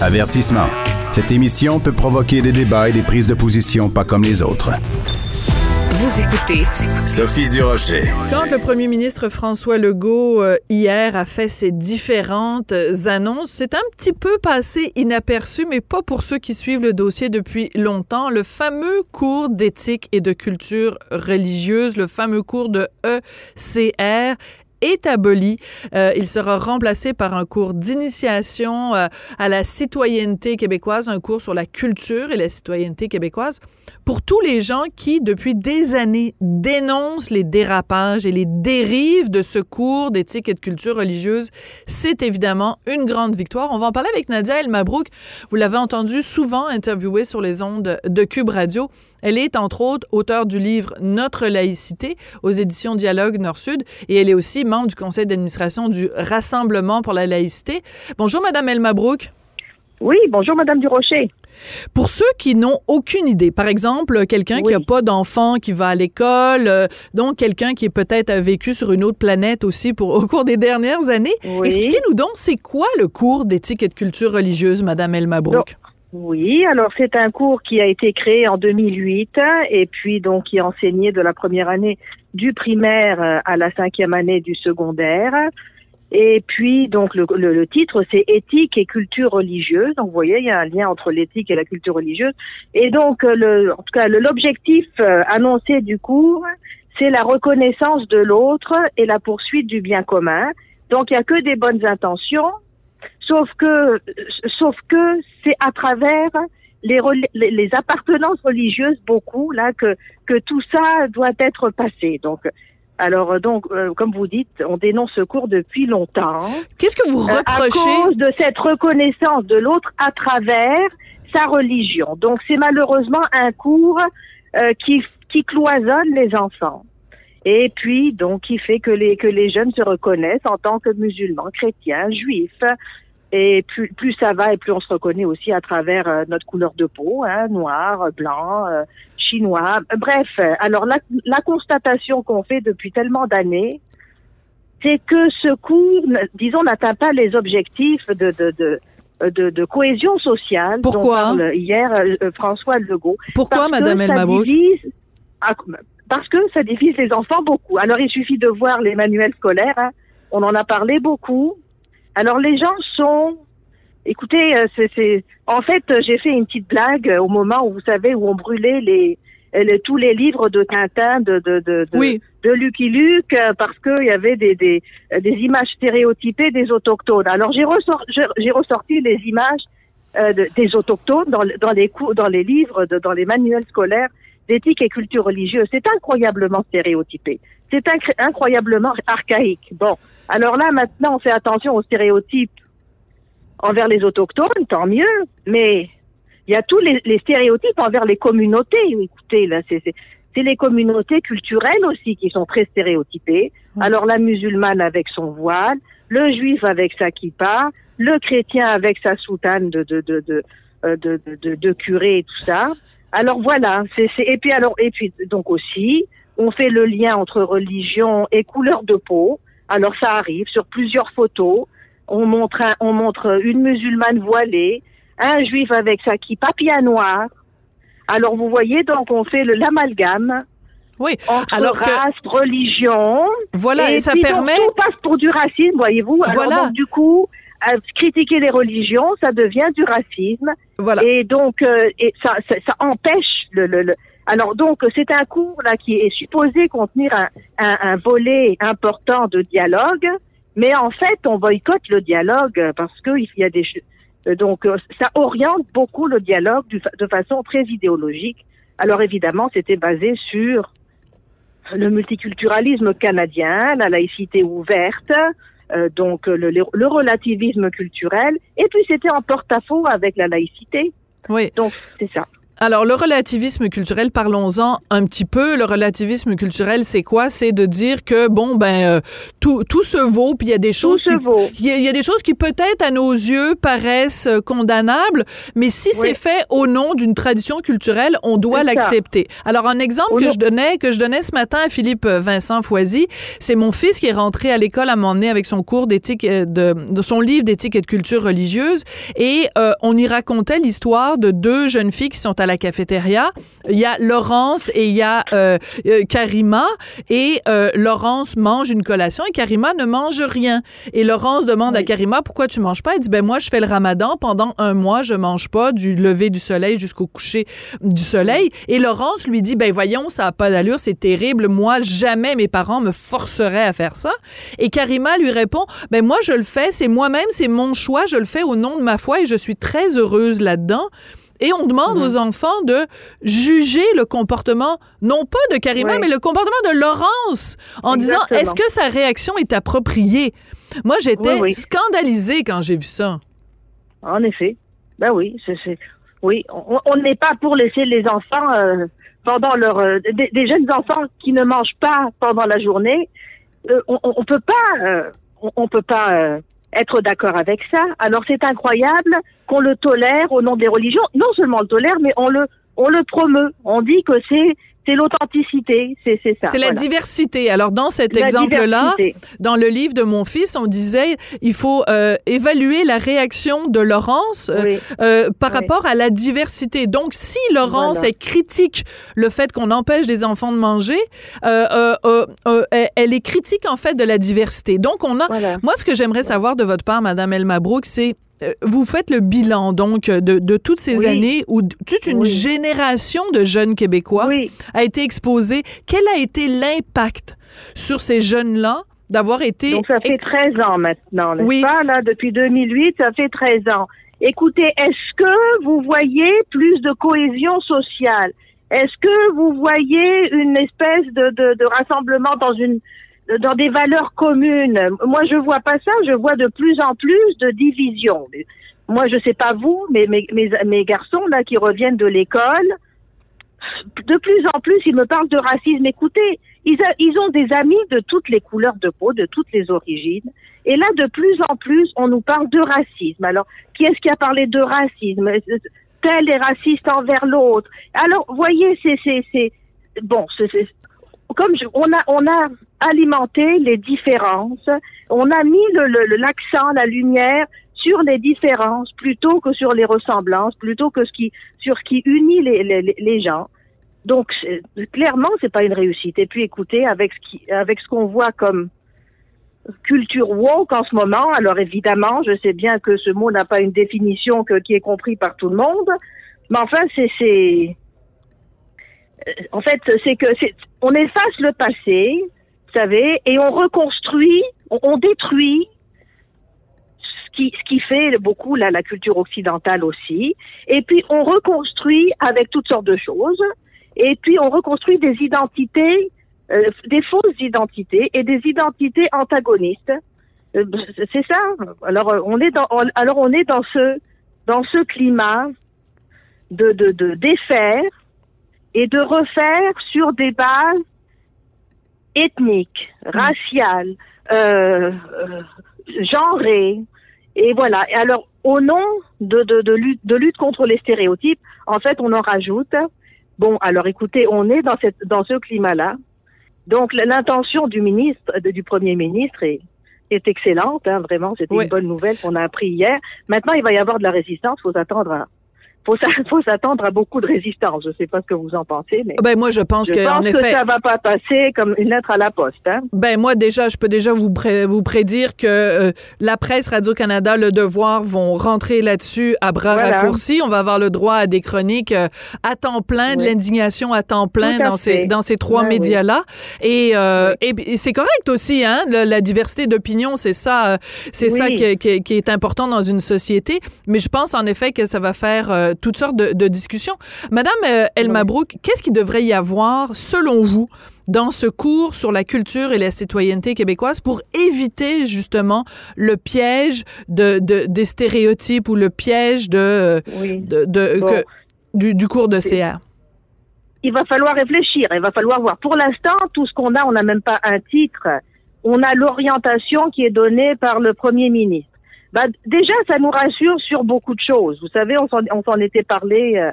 Avertissement. Cette émission peut provoquer des débats et des prises de position pas comme les autres. Vous écoutez Sophie Durocher. Quand le premier ministre François Legault, euh, hier, a fait ses différentes euh, annonces, c'est un petit peu passé inaperçu, mais pas pour ceux qui suivent le dossier depuis longtemps. Le fameux cours d'éthique et de culture religieuse, le fameux cours de ECR, est aboli. Euh, il sera remplacé par un cours d'initiation euh, à la citoyenneté québécoise, un cours sur la culture et la citoyenneté québécoise pour tous les gens qui, depuis des années, dénoncent les dérapages et les dérives de ce cours d'éthique et de culture religieuse. C'est évidemment une grande victoire. On va en parler avec Nadia El Mabrouk. Vous l'avez entendu souvent interviewée sur les ondes de Cube Radio. Elle est, entre autres, auteure du livre Notre laïcité aux éditions Dialogue Nord-Sud et elle est aussi membre du conseil d'administration du Rassemblement pour la laïcité. Bonjour, Madame El Mabrouk. Oui, bonjour, Madame Durocher. Pour ceux qui n'ont aucune idée, par exemple, quelqu'un qui n'a pas d'enfant, qui va à l'école, euh, donc quelqu'un qui peut-être a vécu sur une autre planète aussi pour, au cours des dernières années, expliquez-nous donc, c'est quoi le cours d'éthique et de culture religieuse, Madame El Mabrouk? Oui, alors c'est un cours qui a été créé en 2008 et puis donc qui est enseigné de la première année du primaire à la cinquième année du secondaire. Et puis, donc, le, le, titre, c'est Éthique et culture religieuse. Donc, vous voyez, il y a un lien entre l'éthique et la culture religieuse. Et donc, le, en tout cas, l'objectif euh, annoncé du cours, c'est la reconnaissance de l'autre et la poursuite du bien commun. Donc, il n'y a que des bonnes intentions, sauf que, sauf que c'est à travers les, les, appartenances religieuses, beaucoup, là, que, que tout ça doit être passé. Donc, alors euh, donc, euh, comme vous dites, on dénonce ce cours depuis longtemps. Qu'est-ce que vous reprochez À cause de cette reconnaissance de l'autre à travers sa religion. Donc c'est malheureusement un cours euh, qui, qui cloisonne les enfants. Et puis donc qui fait que les que les jeunes se reconnaissent en tant que musulmans, chrétiens, juifs. Et plus, plus ça va et plus on se reconnaît aussi à travers notre couleur de peau, hein, noir, blanc, chinois. Bref, alors la, la constatation qu'on fait depuis tellement d'années, c'est que ce cours, disons, n'atteint pas les objectifs de, de, de, de, cohésion sociale. Pourquoi dont hier euh, François Legault. Pourquoi, Madame Elmabrouk Parce que ça divise les enfants beaucoup. Alors il suffit de voir les manuels scolaires. Hein. On en a parlé beaucoup. Alors les gens sont Écoutez, euh, c'est, en fait, j'ai fait une petite blague au moment où vous savez où on brûlait les, tous les livres de Tintin, de de de de, de Lucky Luke, euh, parce qu'il y avait des, des des images stéréotypées des autochtones. Alors j'ai ressorti j'ai ressorti les images euh, des autochtones dans, dans les cours, dans les livres, dans les manuels scolaires d'éthique et culture religieuse. C'est incroyablement stéréotypé. C'est incroyablement archaïque. Bon, alors là maintenant on fait attention aux stéréotypes envers les autochtones, tant mieux, mais il y a tous les, stéréotypes envers les communautés. Écoutez, là, c'est les communautés culturelles aussi qui sont très stéréotypées. Alors la musulmane avec son voile, le juif avec sa kippa, le chrétien avec sa soutane de de de de euh, de, de, de, curé et tout ça. Alors voilà, c'est et puis alors et puis donc aussi, on fait le lien entre religion et couleur de peau. Alors ça arrive sur plusieurs photos on montre, on montre une musulmane voilée, un juif avec sa qui papier noir. Alors vous voyez, donc on fait l'amalgame. Oui, entre alors race, religion. Voilà, et, ça permet. tout passe pour du racisme, voyez-vous. Voilà. donc, du coup, critiquer les religions, ça devient du racisme. Voilà. Et donc, euh, et ça, ça, ça empêche le, le, le- Alors donc, c'est un cours là qui est supposé contenir un, un, un volet important de dialogue, mais en fait, on boycotte le dialogue euh, parce qu'il y a des euh, donc euh, ça oriente beaucoup le dialogue de façon très idéologique. Alors évidemment, c'était basé sur le multiculturalisme canadien, la laïcité ouverte, euh, donc le, le- le relativisme culturel, et puis c'était en porte-à-faux avec la laïcité. Oui. Donc c'est ça. Alors, le relativisme culturel, parlons-en un petit peu. Le relativisme culturel, c'est quoi? C'est de dire que, bon, ben, euh, tout, tout se vaut, puis il y a des choses se qui... Il y, a, il y a des choses qui peut-être à nos yeux paraissent euh, condamnables, mais si Oui. c'est fait au nom d'une tradition culturelle, on doit l'accepter. Alors un exemple que je donnais que je donnais ce matin à Philippe euh, Vincent Foisy, c'est mon fils qui est rentré à l'école à un moment donné avec son cours d'éthique euh, de, de son livre d'éthique et de culture religieuse et euh, on y racontait l'histoire de deux jeunes filles qui sont à la cafétéria. Il y a Laurence et il y a euh, euh, Karima et euh, Laurence mange une collation et Karima ne mange rien. Et Laurence demande à. Karima pourquoi tu manges pas? Elle dit ben moi je fais le Ramadan pendant un mois je mange pas du lever du soleil jusqu'au coucher du soleil. Et Laurence lui dit ben voyons ça a pas d'allure c'est terrible moi jamais mes parents me forceraient à faire ça. Et Karima lui répond ben moi je le fais c'est moi-même c'est mon choix je le fais au nom de ma foi et je suis très heureuse là-dedans. Et on demande aux enfants de juger le comportement, non pas de Karima, Oui. mais le comportement de Laurence, en disant est-ce que sa réaction est appropriée? Moi, j'étais Oui, oui. scandalisée quand j'ai vu ça. En effet. Ben oui, c'est, oui, on n'est pas pour laisser les enfants euh, pendant leur euh, des, des jeunes enfants qui ne mangent pas pendant la journée. euh, on, on peut pas, on, on peut pas être d'accord avec ça. Alors c'est incroyable qu'on le tolère au nom des religions. Non seulement on le tolère, mais on le on le promeut. On dit que c'est c'est l'authenticité, c'est ça. C'est la voilà. diversité. Alors, dans cet exemple-là, dans le livre de mon fils, on disait il faut euh, évaluer la réaction de Laurence euh, Oui. euh, par Oui. rapport à la diversité. Donc, si Laurence Voilà. est critique le fait qu'on empêche des enfants de manger, euh, euh, euh, elle- est critique en fait de la diversité. Donc, on a. Voilà. Moi, ce que j'aimerais savoir de votre part, Madame Elma Brook, c'est vous faites le bilan donc de, de toutes ces Oui. années où toute une Oui. génération de jeunes Québécois Oui. a été exposée. Quel a été l'impact sur ces jeunes-là d'avoir été Donc ça fait 13 ans maintenant, n'est-ce pas? Là depuis 2008, ça fait 13 ans. Écoutez, est-ce que vous voyez plus de cohésion sociale? Est-ce que vous voyez une espèce de, de, de rassemblement dans une dans des valeurs communes Moi, je vois pas ça. Je vois de plus en plus de divisions. Moi, je sais pas vous, mais mes, mes, mes garçons là qui reviennent de l'école, de plus en plus, ils me parlent de racisme. Écoutez, ils, a- ils ont des amis de toutes les couleurs de peau, de toutes les origines. Et là, de plus en plus, on nous parle de racisme. Alors, qui est-ce qui a parlé de racisme? Tel est raciste envers l'autre. Alors, voyez, c'est, bon, c'est- comme je- on a, on a alimenté les différences. On a mis le, l'accent, la lumière sur les différences plutôt que sur les ressemblances, plutôt que ce qui, sur ce qui unit les, les, gens. Donc, clairement, c'est pas une réussite. Et puis, écoutez, avec ce qui, avec ce qu'on voit comme culture woke en ce moment, alors évidemment, je sais bien que ce mot n'a pas une définition que, qui est compris par tout le monde, mais enfin, c'est, c'est, en fait, c'est que on efface le passé, vous savez, et on reconstruit, on, détruit ce qui, ce qui fait beaucoup la, la culture occidentale aussi, et puis on reconstruit avec toutes sortes de choses, et puis on reconstruit des identités, euh, des fausses identités et des identités antagonistes. Euh, c'est ça. Alors euh, on est dans, alors on est dans ce, dans ce climat de, de, de défaire et de refaire sur des bases ethniques, raciales, euh, euh, genrées. Et voilà. Et alors, au nom de, de, de, lutte, de lutte contre les stéréotypes, en fait, on en rajoute. Bon, alors écoutez, on est dans, cette, dans ce climat-là. Donc, l'intention du ministre, du Premier ministre est, est excellente. Hein, vraiment, c'était Oui. une bonne nouvelle qu'on a appris hier. Maintenant, il va y avoir de la résistance. faut s'attendre à faut, faut s'attendre à beaucoup de résistance. Je sais pas ce que vous en pensez, mais Ben moi, je pense je que pense en que effet, ça va pas passer comme une lettre à la poste. Hein. Ben moi déjà, je peux déjà vous pré- vous prédire que euh, la presse Radio Canada, Le Devoir vont rentrer là-dessus à bras Voilà. raccourcis. On va avoir le droit à des chroniques euh, à temps plein, de l'indignation à temps plein à dans ces fait. dans ces trois Ouais, oui. médias-là. Et, euh, et et c'est correct aussi, hein. la diversité d'opinion, c'est ça, euh, c'est ça qui, qui- qui est important dans une société. Mais je pense en effet que ça va faire toutes sortes de, de discussions. Madame euh, El Oui. Mabrouk, qu'est-ce qu'il devrait y avoir selon vous? dans ce cours sur la culture et la citoyenneté québécoise pour éviter justement le piège de, de- des stéréotypes ou le piège de, Oui. de, de- Bon. que- du, du cours de CR. il va falloir réfléchir, il va falloir voir. Pour l'instant, tout ce qu'on a, on n'a même pas un titre. On a l'orientation qui est donnée par le Premier ministre. Bah, déjà, ça nous rassure sur beaucoup de choses. Vous savez, on s'en, était parlé euh,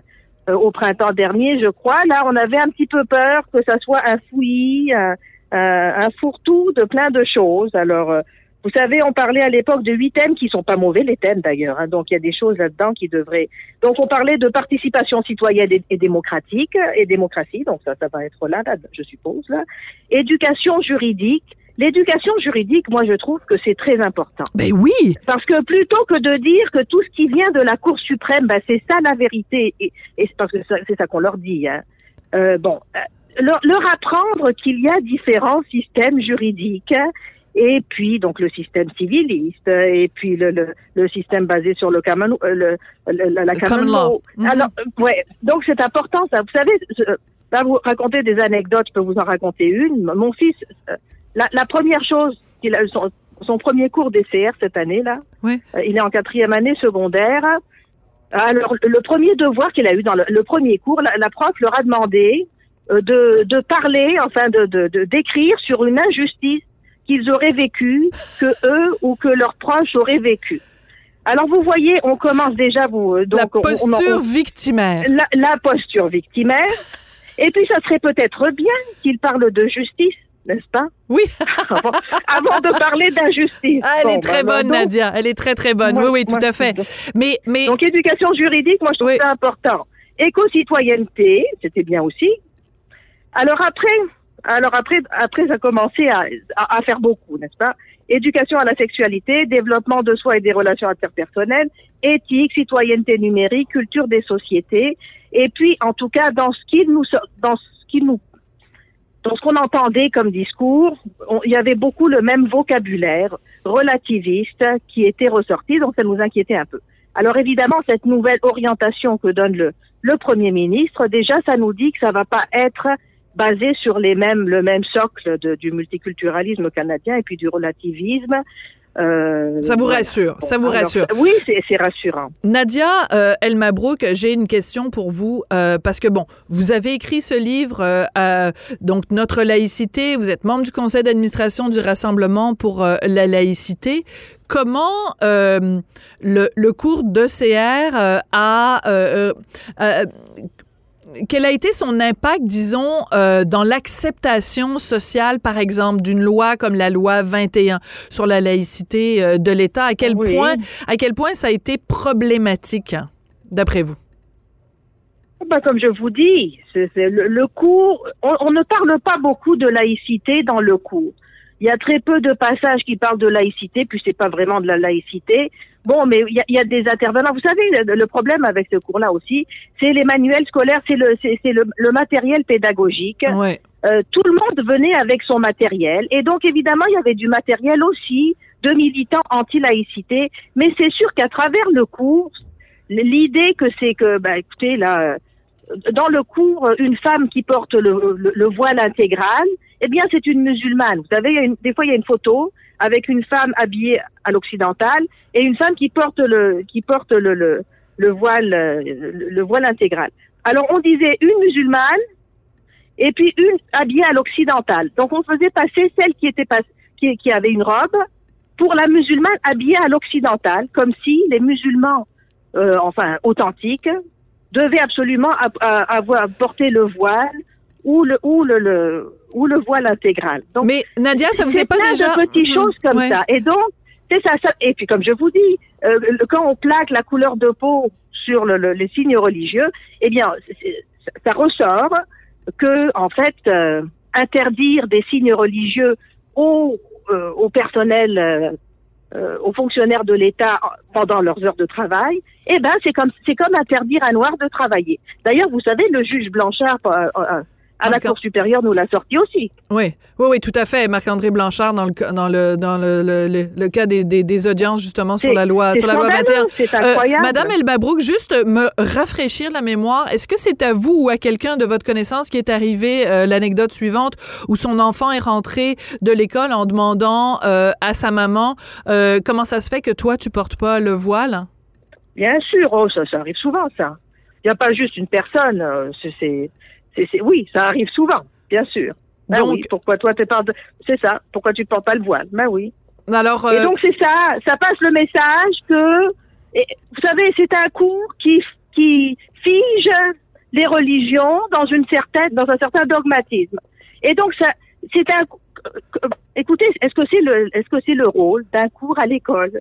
euh, au printemps dernier, je crois. Là, on avait un petit peu peur que ça soit un fouillis, un, un, un fourre-tout de plein de choses. Alors, euh, vous savez, on parlait à l'époque de huit thèmes qui sont pas mauvais, les thèmes d'ailleurs. hein. donc, il y a des choses là-dedans qui devraient. Donc, on parlait de participation citoyenne et, et démocratique et démocratie. Donc, ça, ça va être là, là, je suppose. Là. Éducation juridique. L'éducation juridique, moi, je trouve que c'est très important. Ben oui! Parce que plutôt que de dire que tout ce qui vient de la Cour suprême, ben, c'est ça la vérité, et, et c'est parce que c'est ça qu'on leur dit. Hein. Euh, bon, euh, leur, leur apprendre qu'il y a différents systèmes juridiques, hein, et puis donc le système civiliste, et puis le, le, le système basé sur le common, euh, le, le- la, la common law. Mhm. Alors, euh, ouais, donc c'est important ça. Vous savez, je- là vous racontez des anecdotes, je peux vous en raconter une. Mon fils, euh, la, la première chose qu'il a, son, son premier cours DCR cette année là, Oui. euh, il est en quatrième année secondaire. Alors, le premier devoir qu'il a eu dans le, le premier cours, la, la prof leur a demandé euh, de, de parler, enfin, de, de, de d'écrire sur une injustice qu'ils auraient vécue, que eux ou que leurs proches auraient vécue. Alors, vous voyez, on commence déjà, vous, euh, donc, la on- on- posture on- victimaire. la, la posture victimaire. Et puis, ça serait peut-être bien qu'ils parlent de justice, n'est-ce pas? Oui, avant, avant de parler d'injustice. Ah, elle Bon, est très ben, bonne, donc, Nadia. Elle est très, très bonne. moi- oui, oui, tout à fait. Mais, mais, Donc, éducation juridique, moi, je trouve Oui. ça important. Éco-citoyenneté, c'était bien aussi. Alors après, alors après, après, ça a commencé à, à, à faire beaucoup, n'est-ce pas? Éducation à la sexualité, développement de soi et des relations interpersonnelles, éthique, citoyenneté numérique, culture des sociétés. Et puis, en tout cas, dans ce qui nous, dans ce qui nous, dans ce qu'on entendait comme discours, il y avait beaucoup le même vocabulaire relativiste qui était ressorti, donc ça nous inquiétait un peu. Alors évidemment, cette nouvelle orientation que donne le, Premier ministre, déjà, ça nous dit que ça va pas être basé sur les mêmes, le même socle du multiculturalisme canadien et puis du relativisme. Euh, ça vous voilà. rassure, ça vous Alors, rassure. Oui, c'est rassurant. Nadia euh, El Mabrouk, j'ai une question pour vous euh, parce que bon, vous avez écrit ce livre euh, euh, donc notre laïcité, vous êtes membre du conseil d'administration du Rassemblement pour euh, la laïcité. Comment euh, le, le cours d'ECR euh, a euh, euh, euh, quel a été son impact, disons, euh, dans l'acceptation sociale, par exemple, d'une loi comme la loi 21 sur la laïcité euh, de l'État? À quel Oui. point, à quel point ça a été problématique, hein, d'après vous? Ben, comme je vous dis, c'est c'est le, le cours, on, on ne parle pas beaucoup de laïcité dans le cours. Il y a très peu de passages qui parlent de laïcité, puis c'est pas vraiment de la laïcité. Bon, mais il y a, y a des intervenants. Vous savez, le, le problème avec ce cours-là aussi, c'est les manuels scolaires, c'est le, c'est c'est le, le matériel pédagogique. Ouais. Euh, tout le monde venait avec son matériel. Et donc, évidemment, il y avait du matériel aussi de militants anti-laïcité. Mais c'est sûr qu'à travers le cours, l'idée que c'est que, bah, écoutez, là, euh, dans le cours, une femme qui porte le, le, le voile intégral, eh bien, c'est une musulmane. Vous savez, une, des fois, il y a une photo avec une femme habillée à l'occidental et une femme qui porte le, qui porte le, le, le voile, euh, le voile intégral. Alors, on disait une musulmane et puis une habillée à l'occidental. Donc on faisait passer celle qui était pas, qui, qui avait une robe pour la musulmane habillée à l'occidental, comme si les musulmans, euh, enfin authentiques, devaient absolument avoir porté le voile ou le ou le, le ou le voile intégral. Donc Mais Nadia, ça vous est pas plein déjà... de petites Mhm. choses comme Ouais. ça. Et donc, c'est ça, ça. Et puis, comme je vous dis, euh, quand on plaque la couleur de peau sur le, le- les signes religieux, eh bien, ça ressort que, en fait, euh, interdire des signes religieux au, euh, au personnel, euh, euh, aux fonctionnaires de l'État pendant leurs heures de travail, eh ben, c'est comme c'est comme interdire à noir de travailler. D'ailleurs, vous savez, le juge Blanchard euh, à la D'accord. Cour supérieure nous l'a sorti aussi. Oui, oui, oui, tout à fait. Marc-André Blanchard dans le dans le dans le, le, le- cas des, des, des audiences justement sur la loi sur la loi scandaleux, 21. c'est incroyable. Euh, Madame Elbabrouk, juste me rafraîchir la mémoire. Est-ce que c'est à vous ou à quelqu'un de votre connaissance qui est arrivé euh, l'anecdote suivante où son enfant est rentré de l'école en demandant euh, à sa maman comment ça se fait que toi tu portes pas le voile? Bien sûr, oh, ça, ça arrive souvent, ça. Il n'y a pas juste une personne. c'est, c'est, oui, ça arrive souvent, bien sûr. Ben Donc- oui, pourquoi toi tu parles de... C'est ça, pourquoi tu portes pas le voile? Ben oui. Alors Et euh, donc c'est ça, ça passe le message que, et, vous savez, c'est un cours qui, qui fige les religions dans une certaine, dans un certain dogmatisme. Et donc ça, c'est un, écoutez, est-ce que c'est le, est-ce que c'est le rôle d'un cours à l'école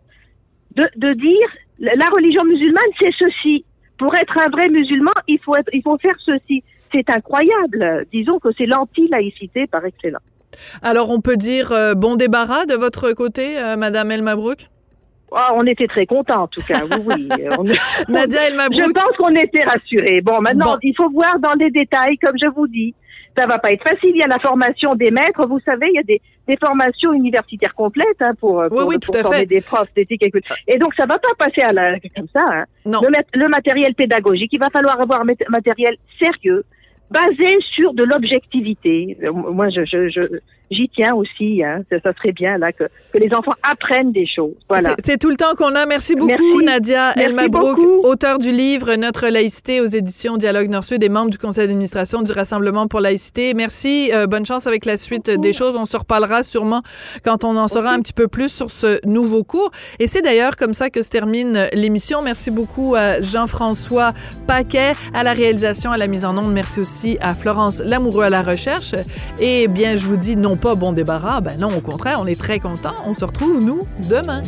de, de dire la religion musulmane c'est ceci. Pour être un vrai musulman, il faut être, il faut faire ceci. C'est incroyable. Disons que c'est l'anti-laïcité par excellence. alors on peut dire euh, bon débarras de votre côté, euh, Madame Elmabrouk. Ah, on était très contents en tout cas. Oui, oui. On- Nadia Je pense qu'on était rassurés. Bon, maintenant, Bon. il faut voir dans les détails, comme je vous dis. Ça va pas être facile. Il y a la formation des maîtres. Vous savez, il y a des, des formations universitaires complètes hein, pour, pour, oui, pour tout à former fait. des profs d'éthique et. Et donc, ça va pas passer à la, comme ça. Hein. Non. Le, le matériel pédagogique, il va falloir avoir un mat- matériel sérieux, basé sur de l'objectivité. Euh, Moi, je, je, je, j'y tiens aussi. Hein. Ça, ça serait bien là que, que les enfants apprennent des choses. Voilà. C'est- tout le temps qu'on a. Merci beaucoup, Merci. Nadia Merci beaucoup. auteur du livre Notre laïcité aux éditions Dialogue Nord-Sud et membre du conseil d'administration du Rassemblement pour laïcité. Merci. euh, bonne chance avec la suite des choses. On se reparlera sûrement quand on en saura un petit peu plus sur ce nouveau cours. Et c'est d'ailleurs comme ça que se termine l'émission. Merci beaucoup à Jean-François Paquet à la réalisation, à la mise en onde. Merci aussi à Florence Lamoureux à la recherche. Et bien, je vous dis non pas bon débarras. Ben non, au contraire, on est très contents. On se retrouve, nous, demain.